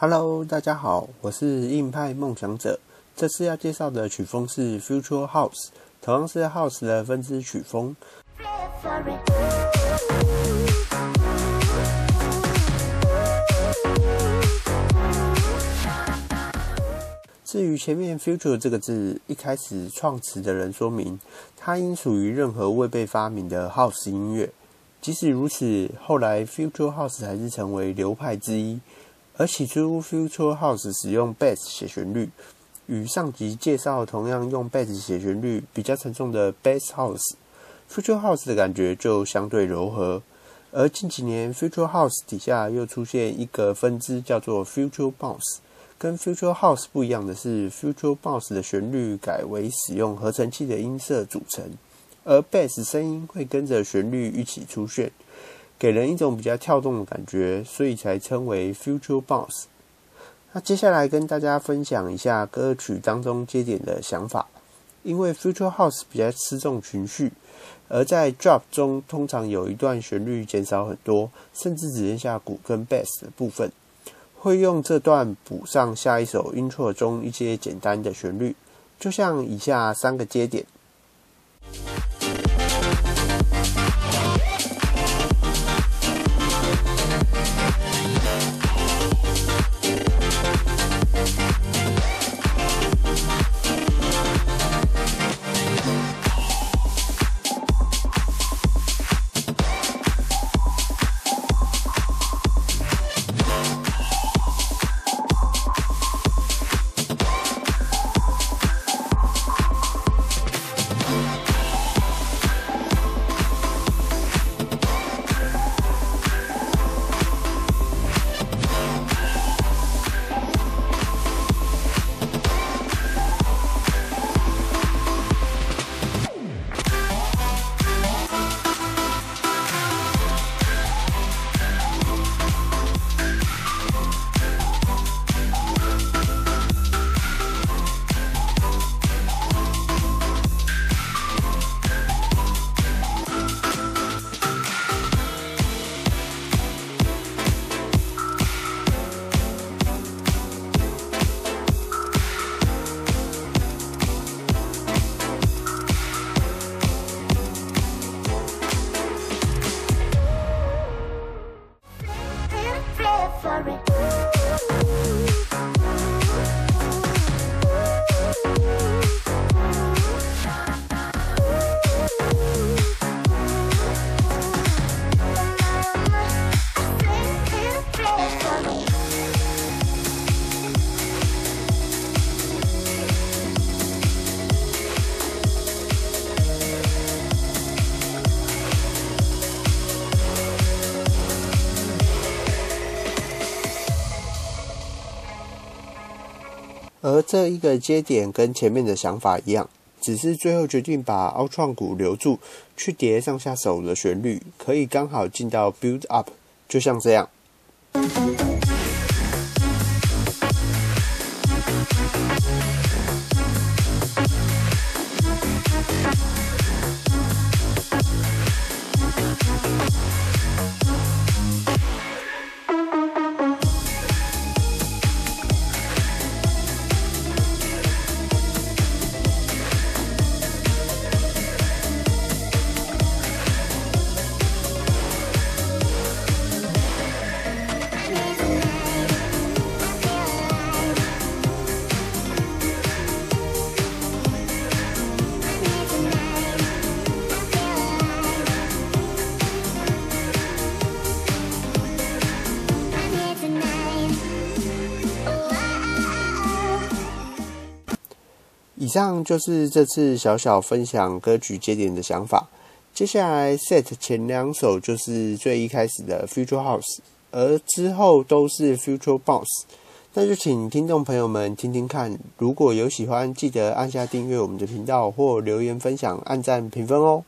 Hello，大家好，我是硬派梦想者。这次要介绍的曲风是 Future House，同样是 House 的分支曲风。至于前面 Future 这个字，一开始创词的人说明，它应属于任何未被发明的 House 音乐。即使如此，后来 Future House 还是成为流派之一。而起初，Future House 使用 Bass 写旋律，与上集介绍同样用 Bass 写旋律比较沉重的 Bass House，Future House 的感觉就相对柔和。而近几年，Future House 底下又出现一个分支，叫做 Future Bounce。跟 Future House 不一样的是，Future Bounce 的旋律改为使用合成器的音色组成，而 Bass 声音会跟着旋律一起出现。给人一种比较跳动的感觉，所以才称为 Future Bounce。那接下来跟大家分享一下歌曲当中接点的想法。因为 Future House 比较吃重情绪，而在 Drop 中通常有一段旋律减少很多，甚至只剩下鼓跟 Bass 的部分，会用这段补上下一首 Intro 中一些简单的旋律，就像以下三个接点。这一个接点跟前面的想法一样，只是最后决定把凹创鼓留住，去叠上下手的旋律，可以刚好进到 build up，就像这样。以上就是这次小小分享歌曲节点的想法。接下来 set 前两首就是最一开始的 Future House，而之后都是 Future Boss。那就请听众朋友们听听看，如果有喜欢，记得按下订阅我们的频道或留言分享、按赞评分哦。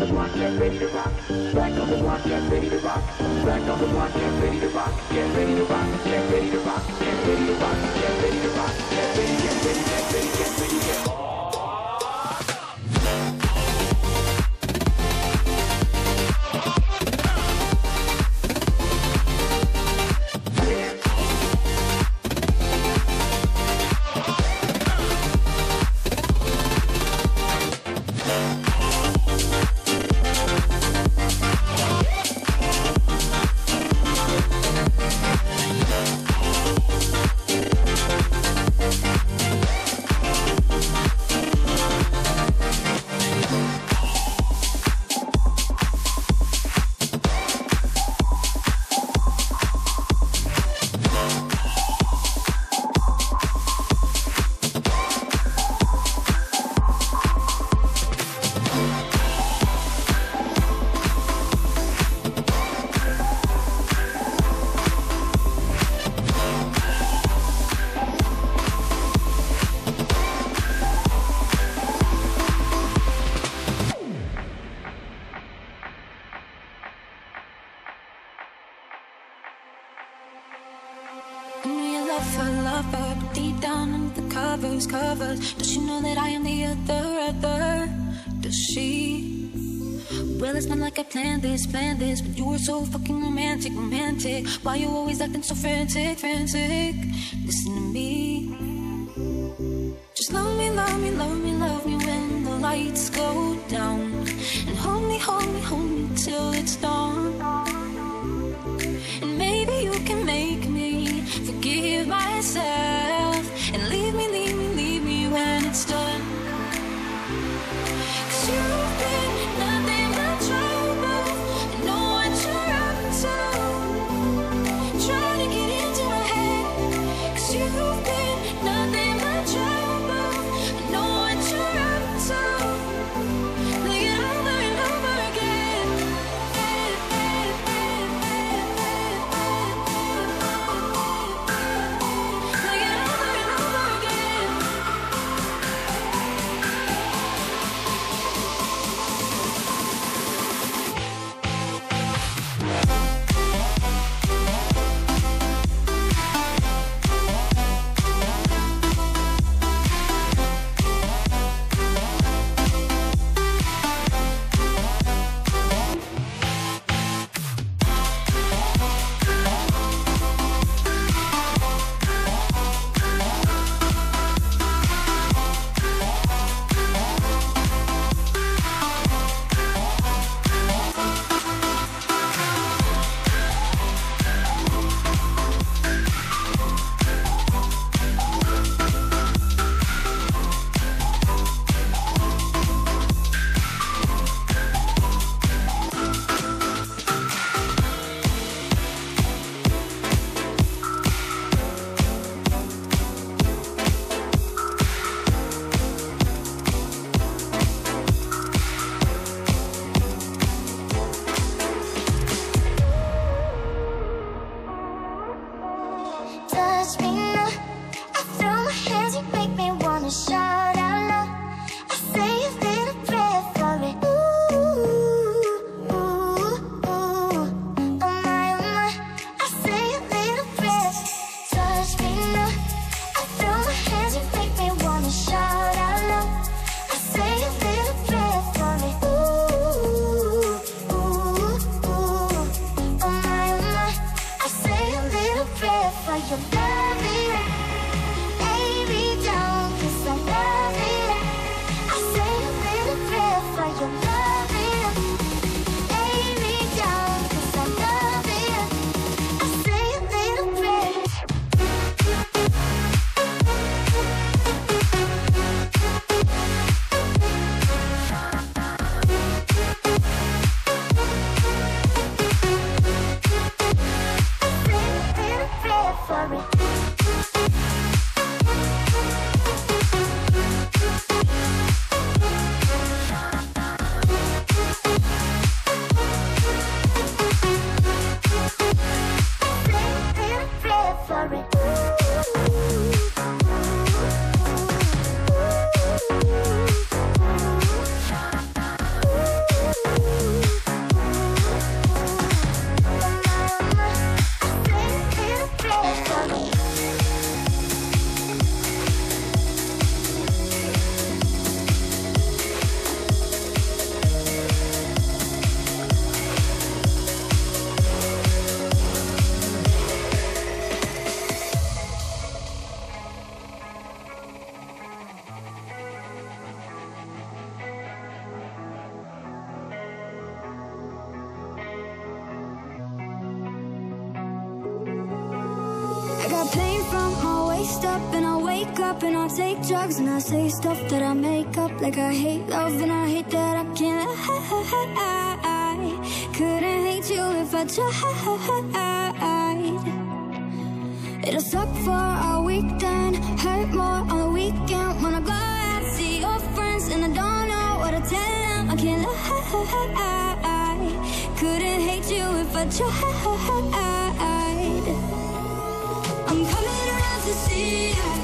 on the block, get ready to rock. Back on the block, get ready to rock. Back on the block, get ready to rock. Get ready to rock. lover, deep down under the covers, covers, does she know that I am the other, other? Does she? Well, it's not like I planned this, planned this, but you were so fucking romantic, romantic. Why you always acting so frantic, frantic? Listen to me. Just love me, love me, love me, love me when the lights go down, and hold me, hold me, hold me. Drugs and I say stuff that I make up like I hate love and I hate that I can't I couldn't hate you if I tried It'll suck for a week, weekend Hurt more on the weekend. When I go see your friends And I don't know what to tell them I can't lie. Couldn't hate you if I tried. I'm coming around to see you